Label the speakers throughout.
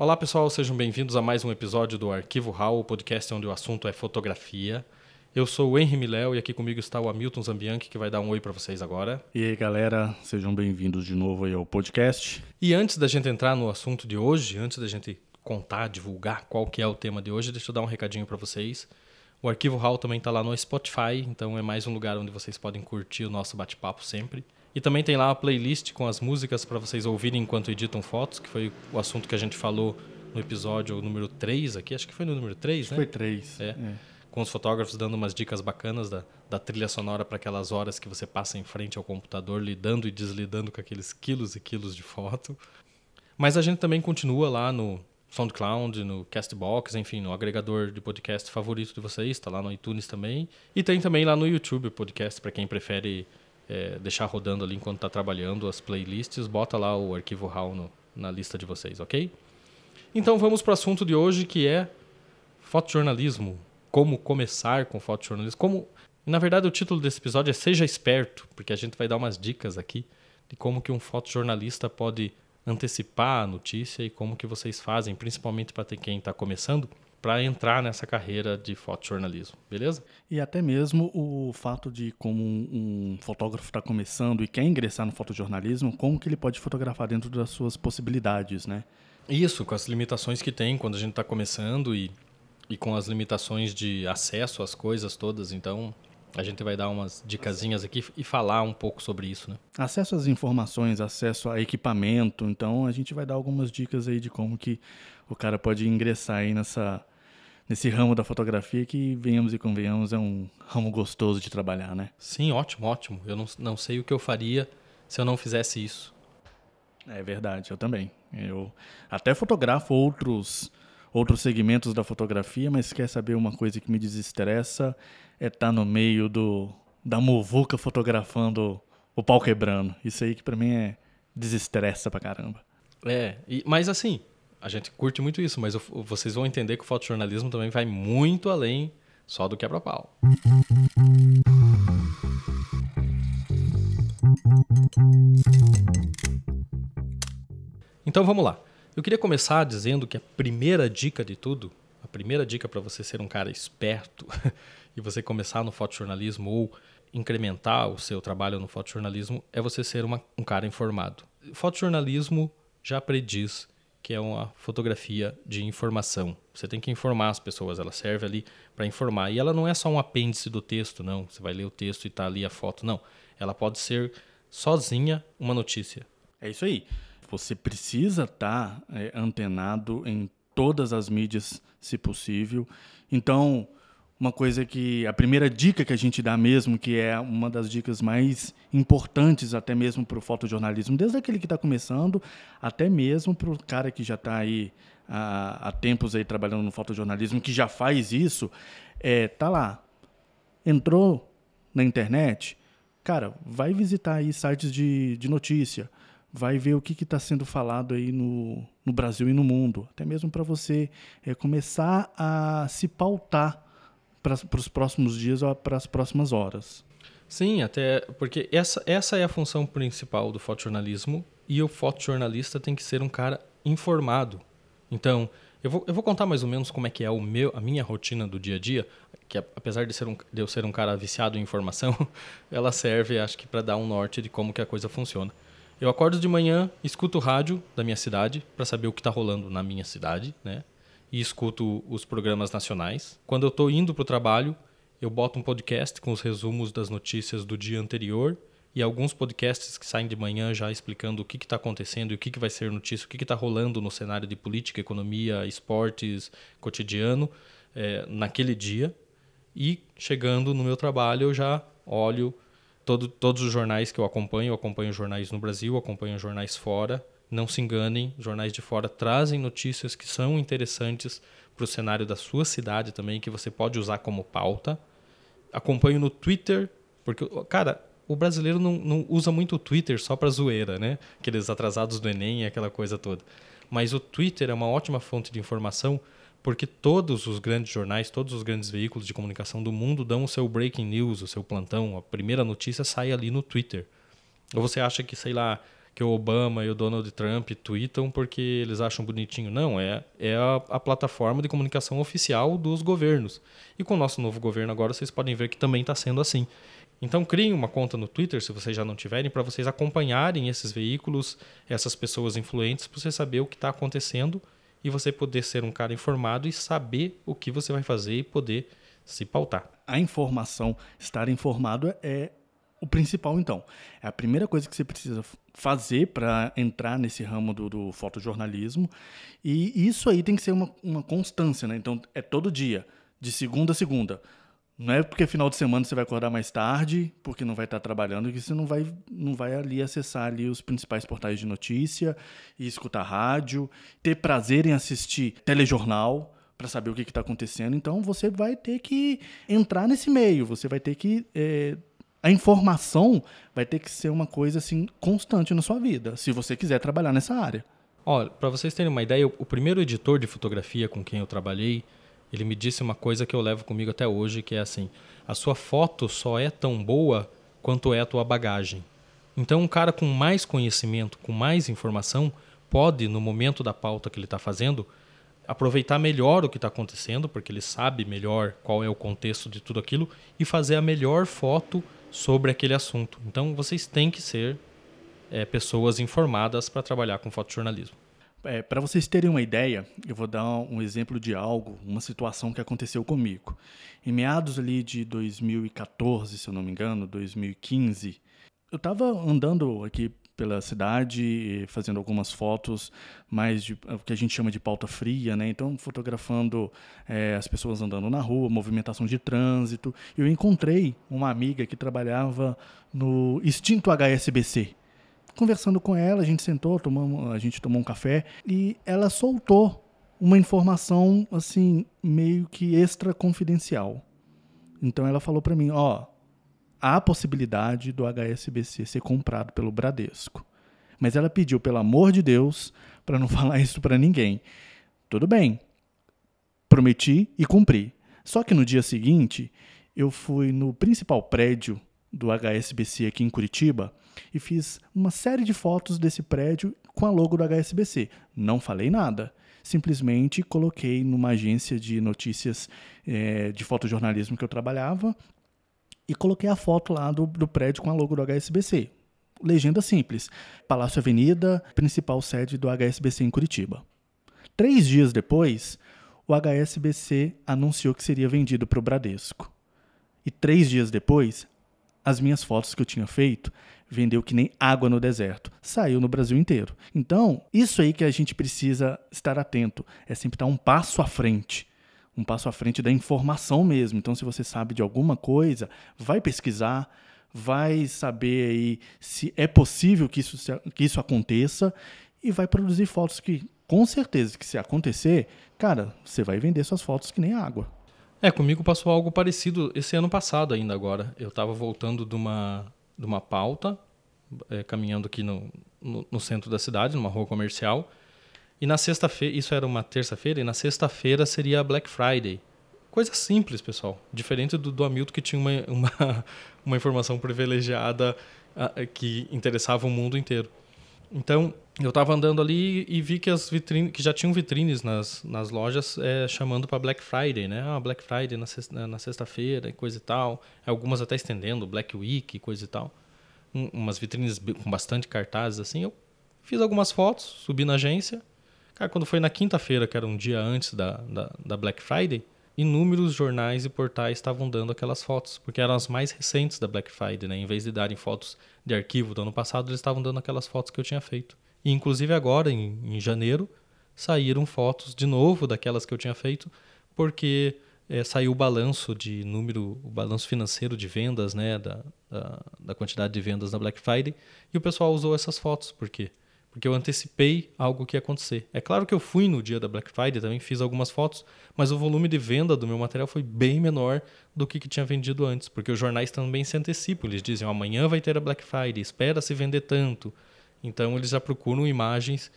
Speaker 1: Olá pessoal, sejam bem-vindos a mais um episódio do Arquivo RAW, o podcast onde o assunto é fotografia. Eu sou o Henry Miléo e aqui comigo está o Hamilton Zambianchi, que vai dar um oi para vocês agora.
Speaker 2: E aí galera, sejam bem-vindos de novo ao podcast.
Speaker 1: E antes da gente entrar no assunto de hoje, antes da gente contar, divulgar qual que é o tema de hoje, deixa eu dar um recadinho para vocês. O Arquivo RAW também está lá no Spotify, então é mais um lugar onde vocês podem curtir o nosso bate-papo sempre. E também tem lá a playlist com as músicas para vocês ouvirem enquanto editam fotos, que foi o assunto que a gente falou no episódio número 3 aqui, acho que foi no número 3, né?
Speaker 2: Foi 3.
Speaker 1: É. é. Com os fotógrafos dando umas dicas bacanas da, da trilha sonora para aquelas horas que você passa em frente ao computador, lidando e deslidando com aqueles quilos e quilos de foto. Mas a gente também continua lá no SoundCloud, no Castbox, enfim, no agregador de podcast favorito de vocês, está lá no iTunes também. E tem também lá no YouTube o podcast para quem prefere é, deixar rodando ali enquanto está trabalhando as playlists, bota lá o arquivo RAW no, na lista de vocês, ok? Então vamos para o assunto de hoje que é fotojornalismo. Como começar com fotojornalismo. Como, na verdade, o título desse episódio é Seja Esperto, porque a gente vai dar umas dicas aqui de como que um fotojornalista pode antecipar a notícia e como que vocês fazem, principalmente para quem está começando, para entrar nessa carreira de fotojornalismo, beleza?
Speaker 2: E até mesmo o fato de como um, um fotógrafo está começando e quer ingressar no fotojornalismo, como que ele pode fotografar dentro das suas possibilidades, né?
Speaker 1: Isso, com as limitações que tem quando a gente está começando e, e com as limitações de acesso às coisas todas, então a gente vai dar umas dicasinhas aqui e falar um pouco sobre isso, né?
Speaker 2: Acesso às informações, acesso a equipamento, então a gente vai dar algumas dicas aí de como que o cara pode ingressar aí nessa nesse ramo da fotografia que, venhamos e convenhamos, é um ramo gostoso de trabalhar, né?
Speaker 1: Sim, ótimo, ótimo. Eu não, não sei o que eu faria se eu não fizesse isso.
Speaker 2: É verdade, eu também. Eu até fotografo outros outros segmentos da fotografia, mas quer saber uma coisa que me desestressa é estar tá no meio do da muvuca fotografando o pau quebrando. Isso aí que para mim é desestressa pra caramba.
Speaker 1: É, e, mas assim, a gente curte muito isso, mas vocês vão entender que o fotojornalismo também vai muito além só do quebra-pau. Então vamos lá. Eu queria começar dizendo que a primeira dica de tudo, a primeira dica para você ser um cara esperto e você começar no fotojornalismo ou incrementar o seu trabalho no fotojornalismo é você ser uma, um cara informado. Fotojornalismo já prediz que é uma fotografia de informação. Você tem que informar as pessoas, ela serve ali para informar. E ela não é só um apêndice do texto, não. Você vai ler o texto e está ali a foto, não. Ela pode ser sozinha uma notícia.
Speaker 2: É isso aí. Você precisa estar tá, é, antenado em todas as mídias, se possível. Então, uma coisa que a primeira dica que a gente dá mesmo, que é uma das dicas mais importantes até mesmo para o fotojornalismo, desde aquele que está começando até mesmo para o cara que já está aí há, há, tempos aí trabalhando no fotojornalismo, que já faz isso, é tá lá, entrou na internet, cara, vai visitar aí sites de, de notícia, vai ver o que está sendo falado aí no, no Brasil e no mundo, até mesmo para você é, começar a se pautar para os próximos dias ou para as próximas horas.
Speaker 1: Sim, até porque essa, essa é a função principal do fotojornalismo e o fotojornalista tem que ser um cara informado. Então, eu vou, eu vou contar mais ou menos como é que é o meu, a minha rotina do dia a dia, que apesar de, ser um, de eu ser um cara viciado em informação, ela serve, acho que, para dar um norte de como que a coisa funciona. Eu acordo de manhã, escuto o rádio da minha cidade para saber o que está rolando na minha cidade, né? E escuto os programas nacionais. Quando eu estou indo para o trabalho, eu boto um podcast com os resumos das notícias do dia anterior e alguns podcasts que saem de manhã já explicando o que está acontecendo e o que, que vai ser notícia, o que está rolando no cenário de política, economia, esportes, cotidiano é, naquele dia. E chegando no meu trabalho, eu já olho todo, todos os jornais que eu acompanho. Eu acompanho jornais no Brasil, acompanho jornais fora não se enganem, jornais de fora trazem notícias que são interessantes para o cenário da sua cidade também, que você pode usar como pauta. Acompanho no Twitter, porque, cara, o brasileiro não, não usa muito o Twitter só para zoeira, né? Aqueles atrasados do Enem e aquela coisa toda. Mas o Twitter é uma ótima fonte de informação porque todos os grandes jornais, todos os grandes veículos de comunicação do mundo dão o seu breaking news, o seu plantão, a primeira notícia sai ali no Twitter. Ou você acha que, sei lá, que o Obama e o Donald Trump tweetam porque eles acham bonitinho. Não, é, é a, a, plataforma de comunicação oficial dos governos. E com o nosso novo governo agora, vocês podem ver que também está sendo assim. Então criem uma conta no Twitter, se vocês já não tiverem, para vocês acompanharem esses veículos, essas pessoas influentes, para você saber o que está acontecendo e você poder ser um cara informado e saber o que você vai fazer e poder se pautar.
Speaker 2: A informação, estar informado é o principal, então. É a primeira coisa que você precisa fazer para entrar nesse ramo do, do, fotojornalismo. E isso aí tem que ser uma, uma constância, né? Então, é todo dia, de segunda a segunda. Não é porque final de semana você vai acordar mais tarde, porque não vai estar trabalhando, que você não vai, não vai ali acessar ali os principais portais de notícia e escutar rádio, ter prazer em assistir telejornal para saber o que está acontecendo. Então você vai ter que entrar nesse meio, você vai ter que é, a informação vai ter que ser uma coisa assim constante na sua vida, se você quiser trabalhar nessa área.
Speaker 1: Olha, para vocês terem uma ideia, o primeiro editor de fotografia com quem eu trabalhei, ele me disse uma coisa que eu levo comigo até hoje, que é assim: a sua foto só é tão boa quanto é a tua bagagem. Então, um cara com mais conhecimento, com mais informação, pode, no momento da pauta que ele está fazendo, aproveitar melhor o que está acontecendo, porque ele sabe melhor qual é o contexto de tudo aquilo, e fazer a melhor foto sobre aquele assunto. Então, vocês têm que ser é, pessoas informadas para trabalhar com fotojornalismo.
Speaker 2: É, para vocês terem uma ideia, eu vou dar um exemplo de algo, uma situação que aconteceu comigo. Em meados ali de 2014, se eu não me engano, 2015, eu estava andando aqui pela cidade, fazendo algumas fotos mais de o que a gente chama de pauta fria, né? Então, fotografando é, as pessoas andando na rua, movimentação de trânsito. Eu encontrei uma amiga que trabalhava no extinto HSBC. Conversando com ela, a gente sentou, tomamos, a gente tomou um café e ela soltou uma informação assim meio que extra confidencial. Então ela falou para mim, ó, há a possibilidade do HSBC ser comprado pelo Bradesco. Mas ela pediu, pelo amor de Deus, para não falar isso para ninguém. Tudo bem. Prometi e cumpri. Só que no dia seguinte, eu fui no principal prédio do HSBC aqui em Curitiba e fiz uma série de fotos desse prédio com a logo do HSBC. Não falei nada. Simplesmente coloquei numa agência de notícias é, de fotojornalismo que eu trabalhava e coloquei a foto lá do, do prédio com a logo do HSBC. Legenda simples: Palácio Avenida, principal sede do HSBC em Curitiba. Três dias depois, o HSBC anunciou que seria vendido para o Bradesco. E três dias depois, as minhas fotos que eu tinha feito vendeu que nem água no deserto. Saiu no Brasil inteiro. Então, isso aí que a gente precisa estar atento. É sempre estar um passo à frente um passo à frente da informação mesmo. Então, se você sabe de alguma coisa, vai pesquisar, vai saber aí se é possível que isso, que isso aconteça e vai produzir fotos que, com certeza, que se acontecer, cara, você vai vender suas fotos que nem água.
Speaker 1: É, comigo passou algo parecido esse ano passado ainda agora. Eu estava voltando de uma, de uma pauta, é, caminhando aqui no, no, no centro da cidade, numa rua comercial, e na sexta-feira, isso era uma terça-feira, e na sexta-feira seria Black Friday. Coisa simples, pessoal. Diferente do, do Hamilton, que tinha uma, uma, uma informação privilegiada uh, que interessava o mundo inteiro. Então, eu estava andando ali e vi que as vitrines, que já tinham vitrines nas, nas lojas é, chamando para Black Friday, né? Ah, Black Friday na, sexta, na sexta-feira e coisa e tal. Algumas até estendendo, Black Week coisa e tal. Um, umas vitrines com bastante cartazes assim. Eu fiz algumas fotos, subi na agência Cara, quando foi na quinta-feira, que era um dia antes da, da, da, Black Friday, inúmeros jornais e portais estavam dando aquelas fotos, porque eram as mais recentes da Black Friday, né? Em vez de darem fotos de arquivo do ano passado, eles estavam dando aquelas fotos que eu tinha feito. E inclusive agora, em, em janeiro, saíram fotos de novo daquelas que eu tinha feito, porque é, saiu o balanço de número, o balanço financeiro de vendas, né, da, da, da, quantidade de vendas da Black Friday, e o pessoal usou essas fotos, por quê? Porque eu antecipei algo que ia acontecer. É claro que eu fui no dia da Black Friday, também fiz algumas fotos, mas o volume de venda do meu material foi bem menor do que, que tinha vendido antes, porque os jornais também se antecipam, eles dizem, amanhã vai ter a Black Friday, espera se vender tanto. Então eles já procuram imagens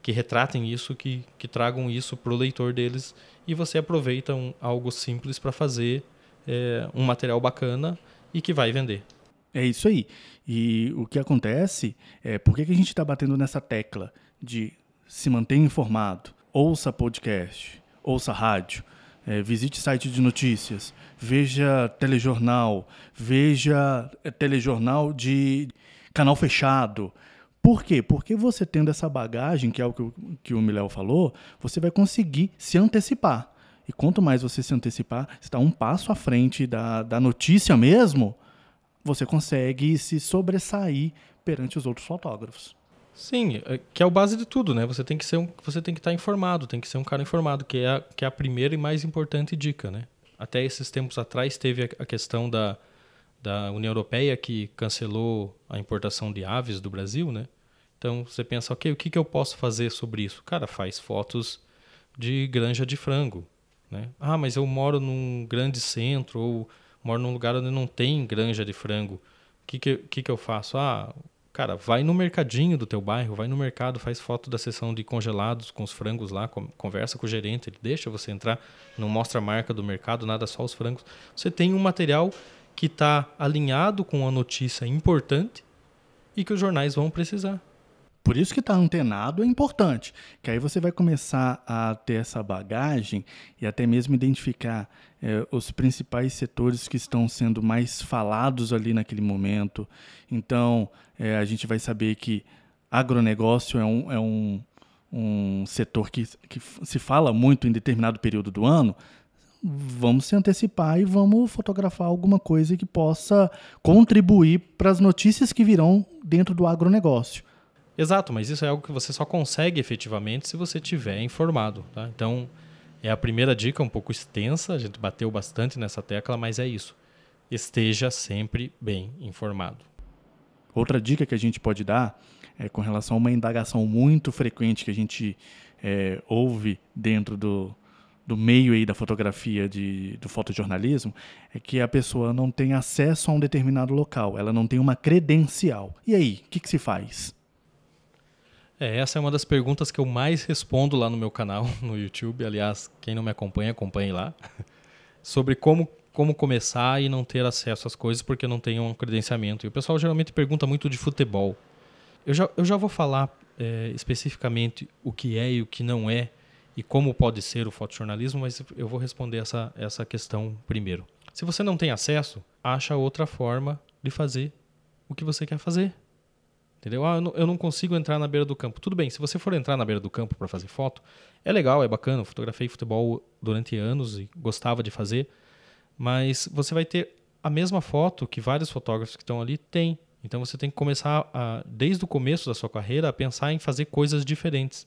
Speaker 1: que retratem isso, que, que tragam isso para o leitor deles, e você aproveita um, algo simples para fazer é, um material bacana e que vai vender.
Speaker 2: É isso aí. E o que acontece é por que, a gente está batendo nessa tecla de se manter informado, ouça podcast, ouça rádio, é, visite site de notícias, veja telejornal, veja é, telejornal de canal fechado. Por quê? Porque você tendo essa bagagem, que é o que o, que o Miléo falou, você vai conseguir se antecipar. E quanto mais você se antecipar, está um passo à frente da, da notícia mesmo, você consegue se sobressair perante os outros fotógrafos.
Speaker 1: Sim, é, que é o base de tudo, né? Você tem que ser um, você tem que estar informado, tem que ser um cara informado, que é a, que é a primeira e mais importante dica, né? Até esses tempos atrás teve a questão da, da União Europeia que cancelou a importação de aves do Brasil, né? Então você pensa, ok, o que, que eu posso fazer sobre isso? Cara, faz fotos de granja de frango, né? Ah, mas eu moro num grande centro ou moro num lugar onde não tem granja de frango. O que, que, que, que eu faço? Ah, cara, vai no mercadinho do teu bairro, vai no mercado, faz foto da seção de congelados com os frangos lá, conversa com o gerente, ele deixa você entrar, não mostra a marca do mercado, nada, só os frangos. Você tem um material que está alinhado com a notícia importante e que os jornais vão precisar.
Speaker 2: Por isso que estar tá antenado é importante, que aí você vai começar a ter essa bagagem e até mesmo identificar é, os principais setores que estão sendo mais falados ali naquele momento. Então, é, a gente vai saber que agronegócio é um, é um, um setor que, que se fala muito em determinado período do ano, vamos se antecipar e vamos fotografar alguma coisa que possa contribuir para as notícias que virão dentro do agronegócio.
Speaker 1: Exato, mas isso é algo que você só consegue efetivamente se você tiver informado. Tá? Então, é a primeira dica, um pouco extensa, a gente bateu bastante nessa tecla, mas é isso. Esteja sempre bem informado.
Speaker 2: Outra dica que a gente pode dar é com relação a uma indagação muito frequente que a gente é, ouve dentro do, do meio aí da fotografia, de, do fotojornalismo, é que a pessoa não tem acesso a um determinado local, ela não tem uma credencial. E aí, o que, que se faz?
Speaker 1: É, essa é uma das perguntas que eu mais respondo lá no meu canal no YouTube. Aliás, quem não me acompanha, acompanhe lá. Sobre como, como começar e não ter acesso às coisas porque não tem um credenciamento. E o pessoal geralmente pergunta muito de futebol. Eu já, eu já vou falar é, especificamente o que é e o que não é e como pode ser o fotojornalismo, mas eu vou responder essa, essa questão primeiro. Se você não tem acesso, acha outra forma de fazer o que você quer fazer. Entendeu? Ah, eu não, eu não consigo entrar na beira do campo. Tudo bem, se você for entrar na beira do campo para fazer foto, é legal, é bacana. Eu fotografei futebol durante anos e gostava de fazer, mas você vai ter a mesma foto que vários fotógrafos que estão ali têm. Então você tem que começar, a, desde o começo da sua carreira, a pensar em fazer coisas diferentes.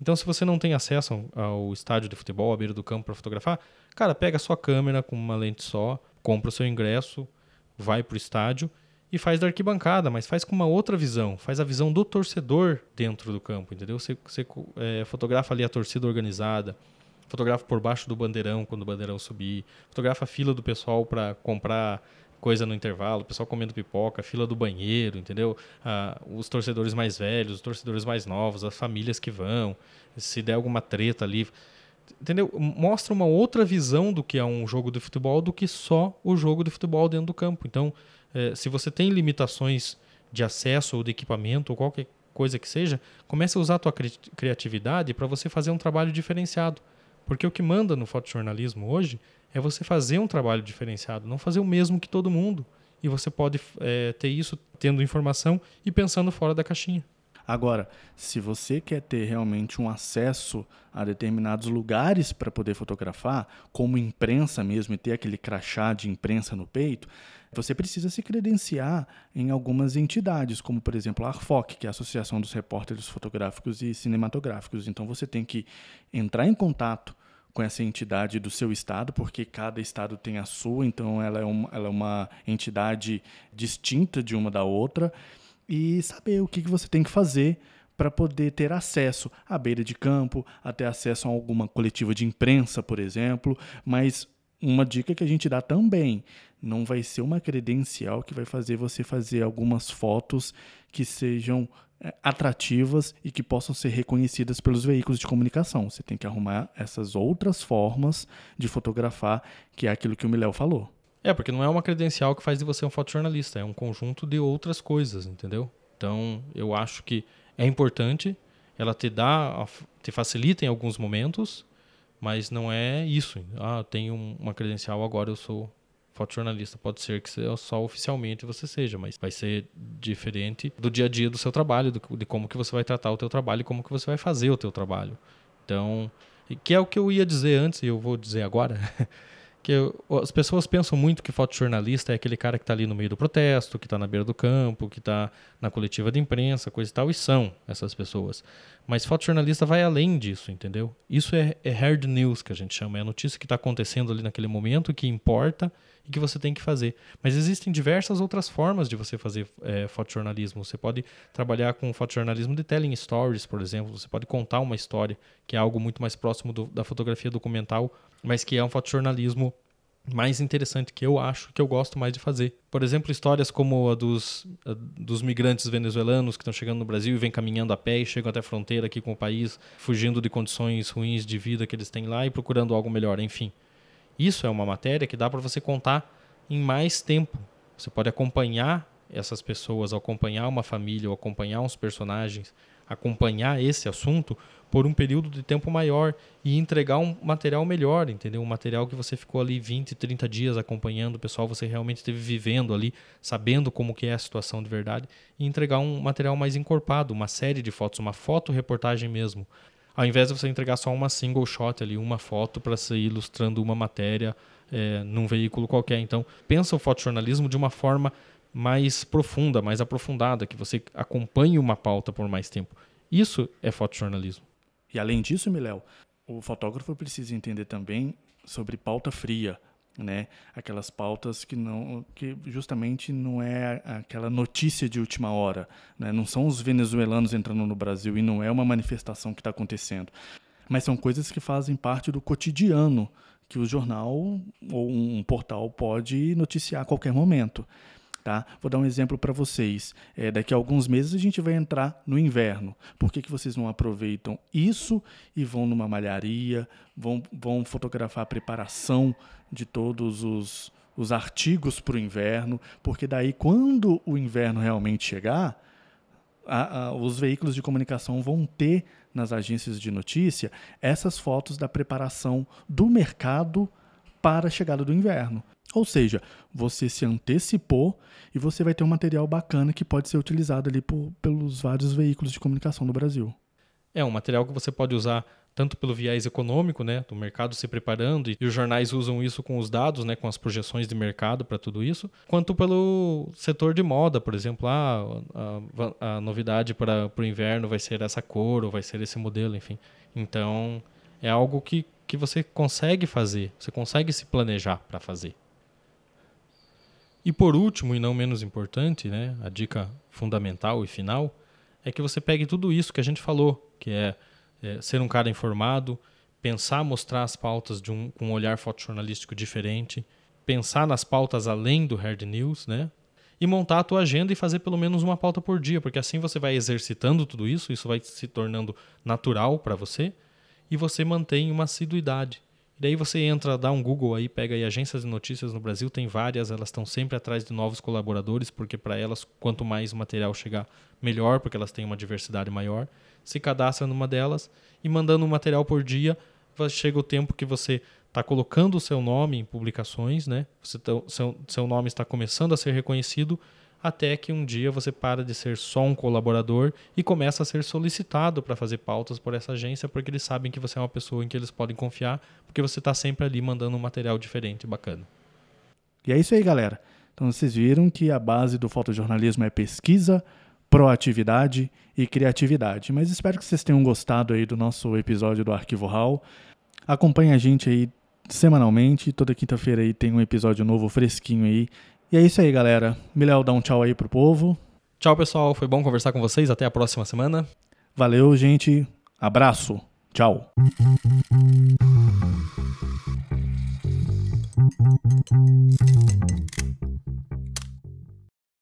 Speaker 1: Então, se você não tem acesso ao estádio de futebol, à beira do campo para fotografar, cara, pega a sua câmera com uma lente só, compra o seu ingresso, vai para o estádio e faz da arquibancada, mas faz com uma outra visão, faz a visão do torcedor dentro do campo, entendeu? Você, você é, fotografa ali a torcida organizada, fotografa por baixo do bandeirão quando o bandeirão subir, fotografa a fila do pessoal para comprar coisa no intervalo, o pessoal comendo pipoca, fila do banheiro, entendeu? Ah, os torcedores mais velhos, os torcedores mais novos, as famílias que vão, se der alguma treta ali, entendeu? Mostra uma outra visão do que é um jogo de futebol do que só o jogo de futebol dentro do campo. Então, é, se você tem limitações de acesso ou de equipamento ou qualquer coisa que seja, comece a usar a tua cri criatividade para você fazer um trabalho diferenciado. Porque o que manda no fotojornalismo hoje é você fazer um trabalho diferenciado, não fazer o mesmo que todo mundo. E você pode é, ter isso tendo informação e pensando fora da caixinha.
Speaker 2: Agora, se você quer ter realmente um acesso a determinados lugares para poder fotografar, como imprensa mesmo, e ter aquele crachá de imprensa no peito, você precisa se credenciar em algumas entidades, como por exemplo a ARFOC, que é a Associação dos Repórteres Fotográficos e Cinematográficos. Então você tem que entrar em contato com essa entidade do seu estado, porque cada estado tem a sua, então ela é uma, ela é uma entidade distinta de uma da outra, e saber o que, que você tem que fazer para poder ter acesso à beira de campo, a ter acesso a alguma coletiva de imprensa, por exemplo, mas uma dica que a gente dá também, não vai ser uma credencial que vai fazer você fazer algumas fotos que sejam é, atrativas e que possam ser reconhecidas pelos veículos de comunicação. Você tem que arrumar essas outras formas de fotografar, que é aquilo que o Miléo falou.
Speaker 1: É, porque não é uma credencial que faz de você um fotojornalista, é um conjunto de outras coisas, entendeu? Então, eu acho que é importante, ela te dá, te facilita em alguns momentos, mas não é isso. Ah, tenho uma credencial, agora eu sou fotojornalista. Pode ser que só oficialmente você seja, mas vai ser diferente do dia a dia do seu trabalho, do, de como que você vai tratar o teu trabalho e como que você vai fazer o teu trabalho. Então, que é o que eu ia dizer antes e eu vou dizer agora. que as pessoas pensam muito que fotojornalista é aquele cara que está ali no meio do protesto, que está na beira do campo, que está na coletiva de imprensa, coisa e tal, e são essas pessoas. Mas fotojornalista vai além disso, entendeu? Isso é, é hard news que a gente chama, é a notícia que está acontecendo ali naquele momento, que importa e que você tem que fazer. Mas existem diversas outras formas de você fazer é, fotojornalismo. Você pode trabalhar com fotojornalismo de telling stories, por exemplo. Você pode contar uma história, que é algo muito mais próximo do, da fotografia documental, mas que é um fotojornalismo mais interessante que eu acho que eu gosto mais de fazer. Por exemplo, histórias como a dos, a dos migrantes venezuelanos que estão chegando no Brasil e vêm caminhando a pé e chegam até a fronteira aqui com o país, fugindo de condições ruins de vida que eles têm lá e procurando algo melhor, enfim. Isso é uma matéria que dá para você contar em mais tempo. Você pode acompanhar essas pessoas, acompanhar uma família, ou acompanhar uns personagens, acompanhar esse assunto por um período de tempo maior e entregar um material melhor, entendeu? Um material que você ficou ali 20, 30 dias acompanhando, o pessoal você realmente esteve vivendo ali, sabendo como que é a situação de verdade e entregar um material mais encorpado, uma série de fotos, uma foto reportagem mesmo. Ao invés de você entregar só uma single shot ali, uma foto para ser ilustrando uma matéria é, num veículo qualquer. Então, pensa o fotojornalismo de uma forma mais profunda, mais aprofundada, que você acompanhe uma pauta por mais tempo. Isso é fotojornalismo.
Speaker 2: E além disso, Miléo, o fotógrafo precisa entender também sobre pauta fria, né? Aquelas pautas que não, que justamente não é aquela notícia de última hora, né? Não são os venezuelanos entrando no Brasil e não é uma manifestação que está acontecendo, mas são coisas que fazem parte do cotidiano que o jornal ou um portal pode noticiar a qualquer momento. Tá? Vou dar um exemplo para vocês. É, daqui a alguns meses a gente vai entrar no inverno. Por que, que vocês não aproveitam isso e vão numa malharia, vão, vão fotografar a preparação de todos os, os artigos para o inverno? Porque daí, quando o inverno realmente chegar, a, a, os veículos de comunicação vão ter nas agências de notícia essas fotos da preparação do mercado para a chegada do inverno. Ou seja, você se antecipou e você vai ter um material bacana que pode ser utilizado ali por, pelos vários veículos de comunicação do Brasil.
Speaker 1: É um material que você pode usar tanto pelo viés econômico, né, do mercado se preparando e os jornais usam isso com os dados, né, com as projeções de mercado para tudo isso, quanto pelo setor de moda, por exemplo, ah, a, a novidade para o inverno vai ser essa cor ou vai ser esse modelo, enfim. Então é algo que, que você consegue fazer, você consegue se planejar para fazer. E por último, e não menos importante, né, a dica fundamental e final, é que você pegue tudo isso que a gente falou, que é, é ser um cara informado, pensar, mostrar as pautas de um, com um olhar fotojornalístico diferente, pensar nas pautas além do hard news, né? E montar a tua agenda e fazer pelo menos uma pauta por dia, porque assim você vai exercitando tudo isso, isso vai se tornando natural para você e você mantém uma assiduidade. Daí você entra, dá um Google aí, pega aí agências de notícias no Brasil, tem várias, elas estão sempre atrás de novos colaboradores, porque para elas, quanto mais material chegar, melhor, porque elas têm uma diversidade maior. Se cadastra numa delas e mandando um material por dia, chega o tempo que você está colocando o seu nome em publicações, né? Tá, seu, seu nome está começando a ser reconhecido até que um dia você para de ser só um colaborador e começa a ser solicitado para fazer pautas por essa agência, porque eles sabem que você é uma pessoa em que eles podem confiar, porque você está sempre ali mandando um material diferente, bacana.
Speaker 2: E é isso aí, galera. Então vocês viram que a base do fotojornalismo é pesquisa, proatividade e criatividade. Mas espero que vocês tenham gostado aí do nosso episódio do Arquivo Hall. Acompanhe a gente aí semanalmente. Toda quinta-feira aí tem um episódio novo fresquinho aí e é isso aí, galera. Miléo, dá um tchau aí pro povo.
Speaker 1: Tchau, pessoal. Foi bom conversar com vocês. Até a próxima semana.
Speaker 2: Valeu, gente. Abraço. Tchau.